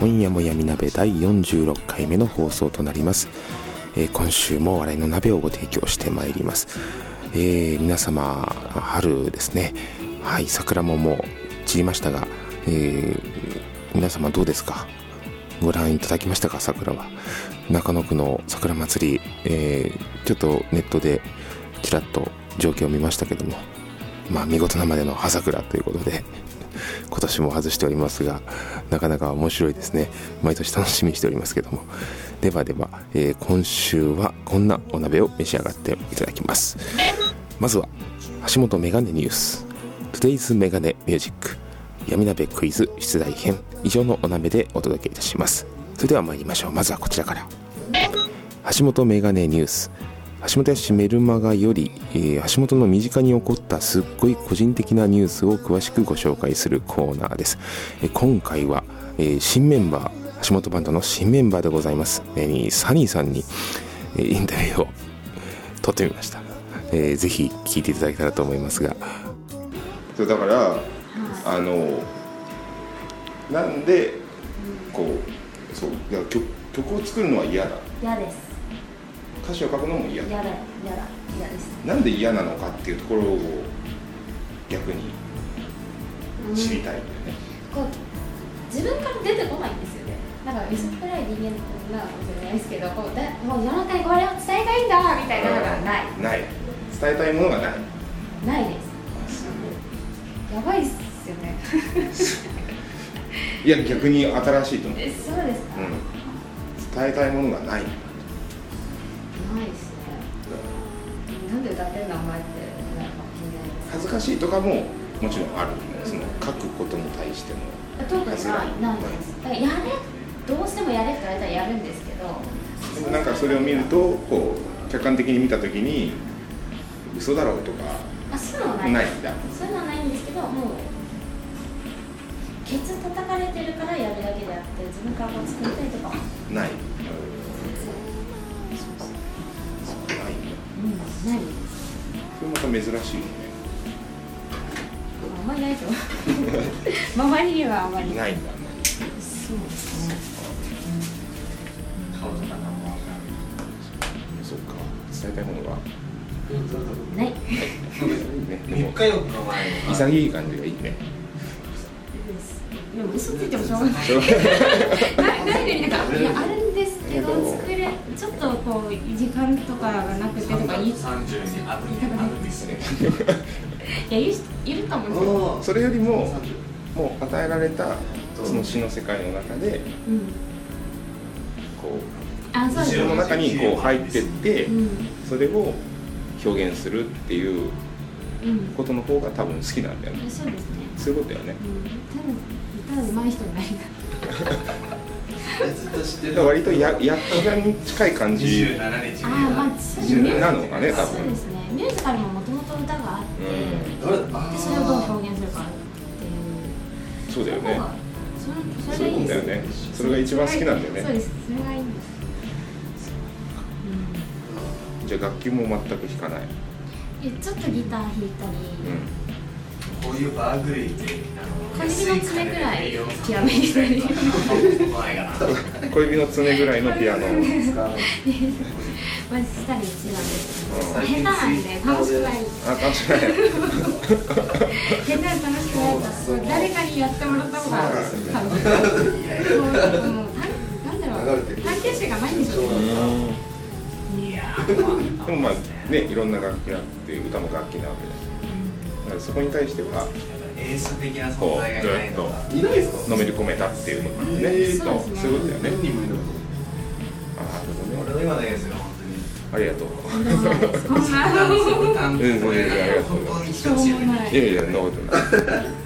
今夜も闇鍋第46回目の放送となります、えー今週も笑いの鍋をご提供してまいります、えー皆様春ですね。はい桜ももう散りましたが、えー皆様どうですか？ご覧いただきましたか？桜は。中野区の桜祭り、えちょっとネットでちらっと状況を見ましたけどもまあ見事なまでの葉桜ということで今年も外しておりますがなかなか面白いですね。毎年楽しみにしておりますけども。ではでは、えー今週はこんなお鍋を召し上がっていただきます。まずは橋本メガネニュース。Today's メガネミュージック。闇鍋クイズ出題編。以上のお鍋でお届けいたします。それでは参りましょう。まずはこちらから。橋本メガネニュース。橋本氏メルマガより、えー橋本の身近に起こったすっごい個人的なニュースを詳しくご紹介するコーナーです、えー今回は、えー新メンバー橋本バンドの新メンバーでございます、えーサニーさんに、えーインタビューを撮ってみました、えーぜひ聞いていただけたらと思いますが。そうだからあのなんでこうそういや曲曲を作るのは嫌だ。嫌です歌詞を書くのも嫌。だ嫌だ嫌だ嫌です。なんで嫌なのかっていうところを逆に知りたいんだよね、こう自分から出てこないんですよね。なんか薄っぺらい人間なのかもしれないですけどこうだもう世の中にこれを伝えたいんだみたいなのがない。ない。伝えたいものがない。ないです。やばいっすよね。いや逆に新しいと思う、えそうですか、うん、伝えたいものがないないっすねなんで歌ってん前って恥ずかしいとかももちろんあるその書くことに対しても。特にないないですやれどうしてもやれって言われたらやるんですけど。でもなんかそれを見るとこう客観的に見た時に嘘だろうとかあそういうのはないないんだ。そういうのはないんですけどもうケツ叩かれてるからやるだけであって自分から作りたいとか。はない、ないそれまた珍しいよねあんまりないと周りにはあまりないんだそうですねそうか伝えたいものがないねも日浴の前潔い感じがいいねでも嘘ついてもしょうがないそれないないのになんかいやあるんです。けど。作れちょっとこう時間とかがなくてとか言い三十にあるあるんですね。いやいる人いるかもしれないそれよりももう与えられたその詩の世界の中でうん。こあそうですう詩の中にこう入ってってうん。それを表現するっていううん。ことの方が多分好きなんだよね。そうですね。そういうことだよね。うん。多分歌う上手い人になりた 割とや役者に近い感二じなのかね多そうで分すね。ミュージカルももともと歌があって、う。ん。でそれをどう表現するかっていう。そうだよね。それそれがいいんです。そういうことだよねそれが一番好きなんだよね。そうですそれがいいんです、じゃあ楽器も全く弾かない。うん、えちょっとギター弾いたり、うこういうバーグレイってあの小指の爪ぐらい極めにしたり前かな。ん小指の爪ぐらいのピアノ。をまあしたりしてたんで下手なんで楽しくないあ感じない下手で楽しくない誰かにやってもらった方が楽しいもうもうたなん。だろう探求心がないんでしょでもまあねいろんな楽器があって歌も楽器なわけですそこに対してはエース的なこう存在がいないのがずいないですか？のめり込めたっていうことなんでね、えーそうそういうことだよね。何人もいるのあなるほどね。俺の今のエースが本ありがとう。こんな当に。そう単うんうんこれい。やいやいや本当にしょう一つよもないいやいやそんなことない。朝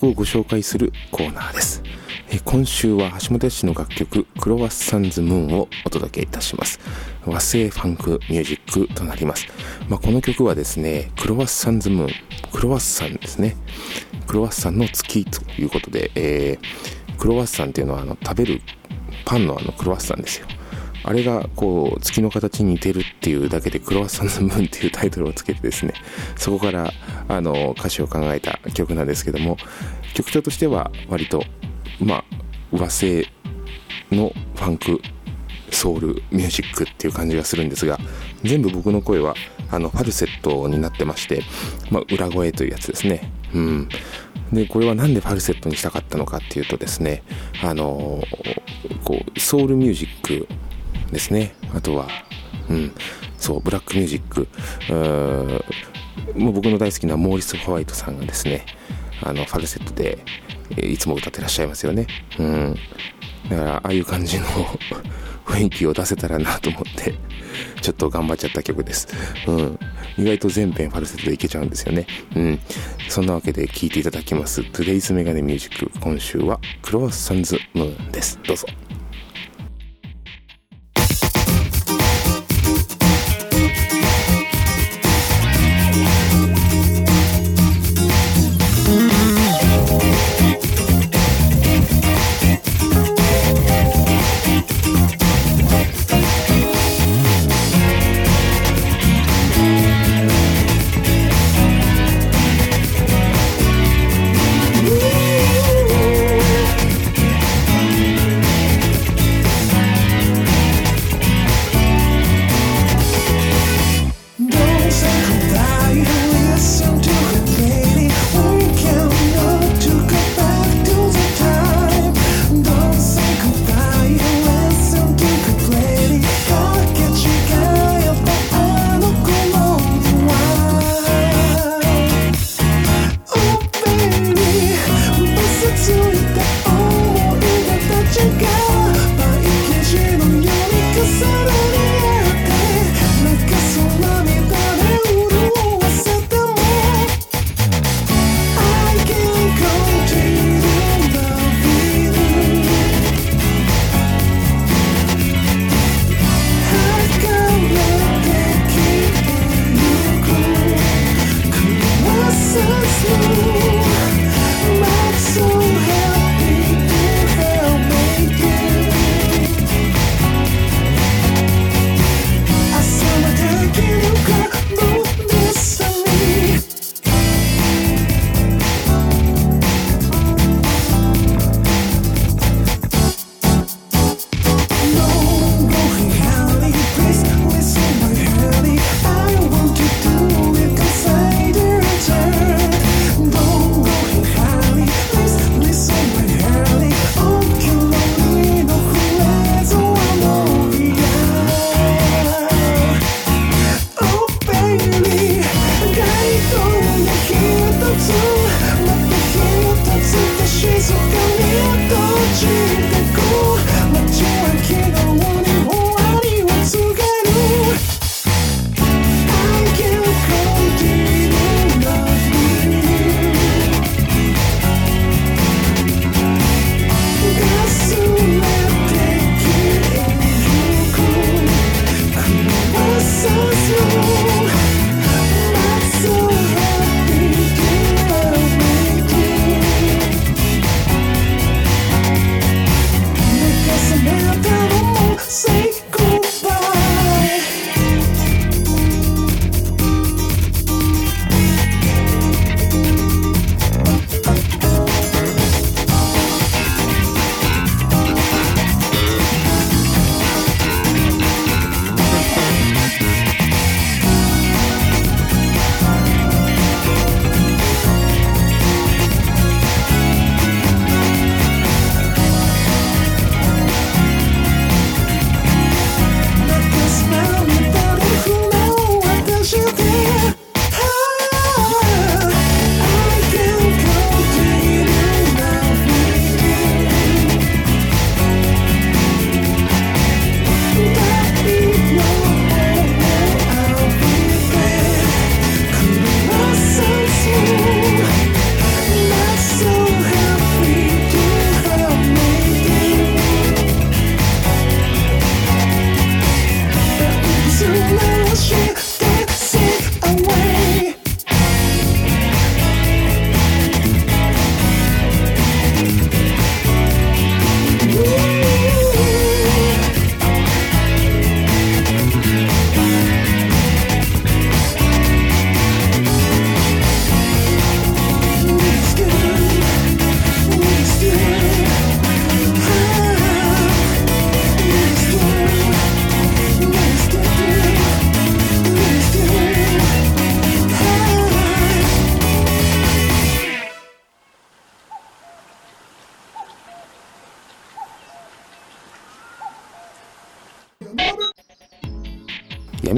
曲をご紹介するコーナーです。え今週は橋本氏の楽曲「クロワッサンズムーン」をお届けいたします。和製ファンクミュージックとなります、まあ、この曲はですねクロワッサンズムーンクロワッサンですね。クロワッサンの月ということで、えークロワッサンっていうのはあの食べるパンのあのクロワッサンですよ。あれがこう月の形に似てるっていうだけでクロワッサンズムーンっていうタイトルをつけてですねそこからあの歌詞を考えた曲なんですけども曲調としては割とまあ和製のファンクソウルミュージックっていう感じがするんですが全部僕の声はあのファルセットになってまして、まあ、裏声というやつですね。うん。でこれはなんでファルセットにしたかったのかっていうとですねあのこうソウルミュージックですね。あとはうん。そうブラックミュージックうもう僕の大好きなモーリス・ホワイトさんがですねあのファルセットでいつも歌ってらっしゃいますよね。うん。だからああいう感じの 雰囲気を出せたらなと思ってちょっと頑張っちゃった曲です、うん、意外と全編ファルセットでいけちゃうんですよね。うん。そんなわけで聴いていただきます Today's メガネミュージック今週はクロワッサンズムーンです。どうぞ「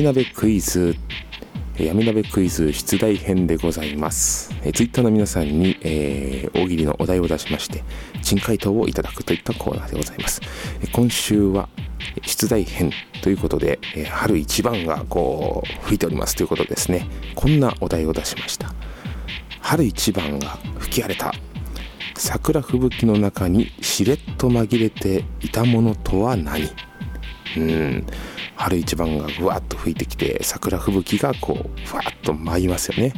闇鍋クイズ闇鍋クイズ出題編でございます。えー、ツイッターの皆さんに、えー大喜利のお題を出しまして、珍回答をいただくといったコーナーでございます。え今週は出題編ということで、えー春一番がこう吹いておりますということですね、こんなお題を出しました。春一番が吹き荒れた。桜吹雪の中にしれっと紛れていたものとは何？うん春一番がふわっと吹いてきて桜吹雪がこうふわっと舞いますよね、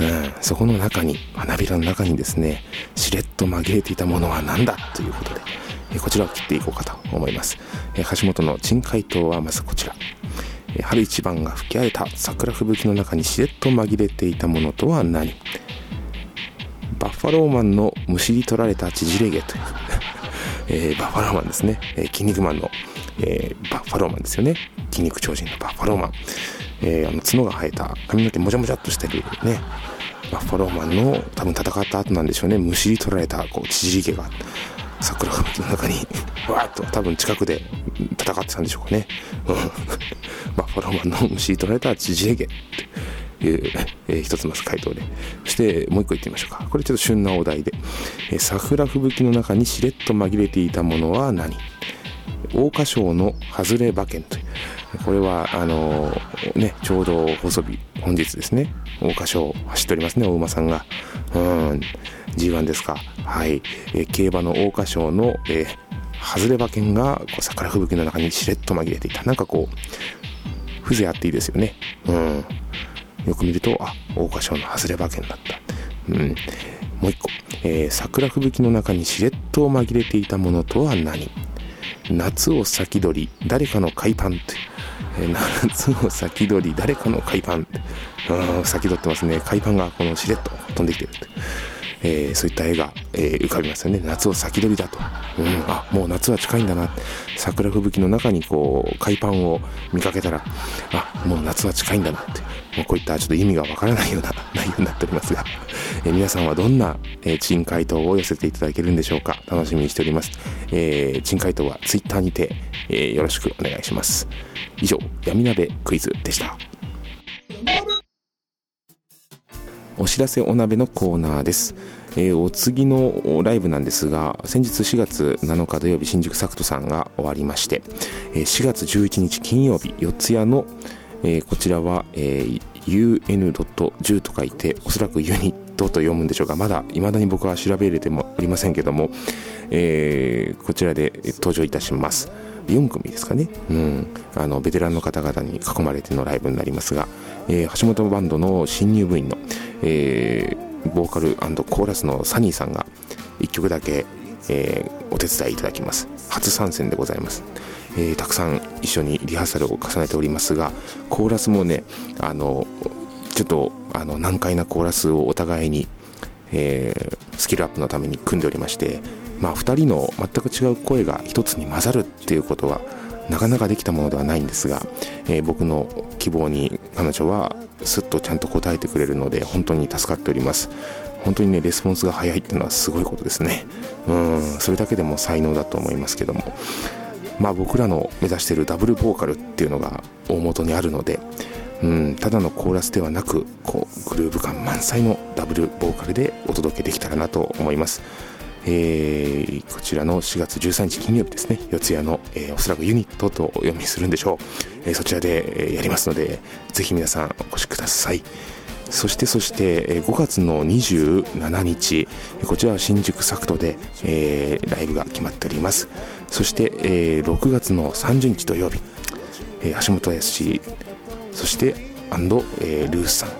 うん、そこの中に花びらの中にですねしれっと紛れていたものは何だということでえこちらを切っていこうかと思います。え橋本の珍回答はまずこちら。春一番が吹き荒れた桜吹雪の中にしれっと紛れていたものとは何？バッファローマンのむしり取られた縮れ毛という、えーバッファローマンですね、えー筋肉マンの、えーバッファローマンですよね。筋肉超人のバッファローマン、えーあの角が生えた髪の毛もじゃもじゃっとしてるねバッファローマンの多分戦った後なんでしょうね。むしり取られたこう縮り毛が桜吹雪の中に わーっと多分近くで戦ってたんでしょうかね、う んバッファローマンのむしり取られた縮れ毛という、えー一つまず回答で。そしてもう一個言ってみましょうか。これちょっと旬なお題で、えー桜吹雪の中にしれっと紛れていたものは何？桜花賞の外れ馬券という。これはあのーねちょうど放送日本日ですね。桜花賞走っておりますねお馬さんが。うん。G1 ですか。はい、えー競馬の桜花賞の、えー外れ馬券がこう桜吹雪の中にしれっと紛れていた。なんかこう風情あっていいですよね。うん。よく見るとあ桜花賞の外れ馬券だった。うん。もう一個、えー桜吹雪の中にしれっと紛れていたものとは何？夏を先取り誰かの海パンって、夏を先取り誰かの海パンって。うん先取ってますね。海パンがこのしれっと飛んできてるって、えーそういった絵が、えー浮かびますよね。夏を先取りだと、うん、あもう夏は近いんだな。桜吹雪の中にこう海パンを見かけたらあもう夏は近いんだなって。もうこういったちょっと意味がわからないような 内容になっておりますが、えー皆さんはどんな、えー珍回答を寄せていただけるんでしょうか。楽しみにしております、えー珍回答はツイッターにて、えーよろしくお願いします。以上闇鍋クイズでした。お知らせお鍋のコーナーです、えーお次のライブなんですが先日4月7日土曜日新宿サクトさんが終わりまして、えー4月11日金曜日四谷の、えーこちらは、えー un.10 と書いておそらくユニットと読むんでしょうかまだ未だに僕は調べれてもおりませんけども、えーこちらで登場いたします。4組ですかね、うん、あのベテランの方々に囲まれてのライブになりますが、えー橋本バンドの新入部員の、えーボーカルコーラスのサニーさんが1曲だけ、えーお手伝いいただきます。初参戦でございます、えーたくさん一緒にリハーサルを重ねておりますがコーラスもねあのちょっとあの難解なコーラスをお互いに、えースキルアップのために組んでおりましてまあ2人の全く違う声が一つに混ざるっていうことはなかなかできたものではないんですが、えー僕の希望に彼女はすっとちゃんと答えてくれるので本当に助かっております。本当にねレスポンスが早いっていうのはすごいことですね。うんそれだけでも才能だと思いますけども。まあ僕らの目指しているダブルボーカルっていうのが大元にあるのでうん、ただのコーラスではなくこうグルーヴ感満載のダブルボーカルでお届けできたらなと思います、えーこちらの4月13日金曜日ですね。四谷の、えーおそらくユニットとお読みするんでしょう、えーそちらで、えやりますのでぜひ皆さんお越しください。そしてそしてえ5月の27日こちらは新宿サクトで、えーライブが決まっております。そして、えー6月の30日土曜日、えー橋本康そしてアンド、えールースさん、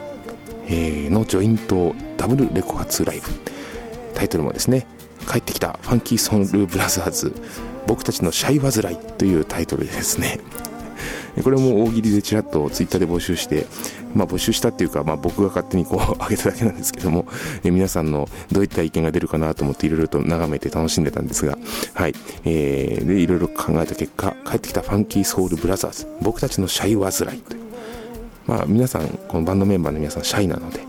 えーのジョイントダブルレコ発ライブ。タイトルもですね帰ってきたファンキーソンルブラザーズ僕たちのシャイ煩いというタイトルでですね これも大喜利でちらっとツイッターで募集して、まあ、募集したっていうか、まあ、僕が勝手にこう 上げただけなんですけども、え皆さんのどういった意見が出るかなと思っていろいろと眺めて楽しんでたんですが、はい。えー、で、いろいろ考えた結果、帰ってきたファンキーソウルブラザーズ、僕たちのシャイ煩いという。まあ、皆さん、このバンドメンバーの皆さん、シャイなので、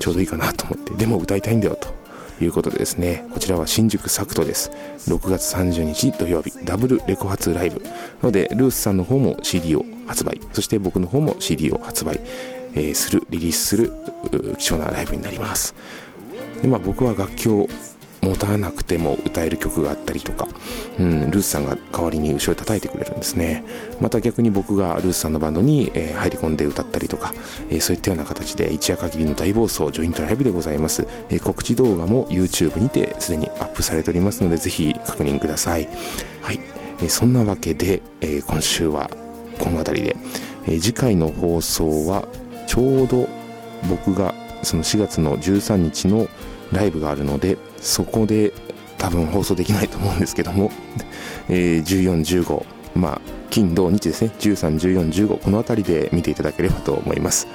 ちょうどいいかなと思って、でも歌いたいんだよと。いうことでですね、こちらは新宿サクトです。6月30日土曜日、ダブルレコ発ライブな。ので、ルースさんの方も CD を発売そして僕の方も CD を発売、えーするリリースする貴重なライブになりますで、まあ、僕は楽器を持たなくても歌える曲があったりとか、うん、ルースさんが代わりに後ろで叩いてくれるんですね。また逆に僕がルースさんのバンドに、えー入り込んで歌ったりとか、えーそういったような形で一夜限りの大暴走ジョイントライブでございます、えー告知動画も YouTube にてすでにアップされておりますのでぜひ確認ください。はい、えそんなわけで、え今週はこの辺りで、え次回の放送はちょうど僕がその4月の13日のライブがあるのでそこで多分放送できないと思うんですけども、えー1415まあ金土日ですね。131415この辺りで見ていただければと思います、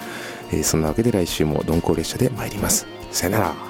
えーそんなわけで来週も鈍行列車で参ります。さよなら。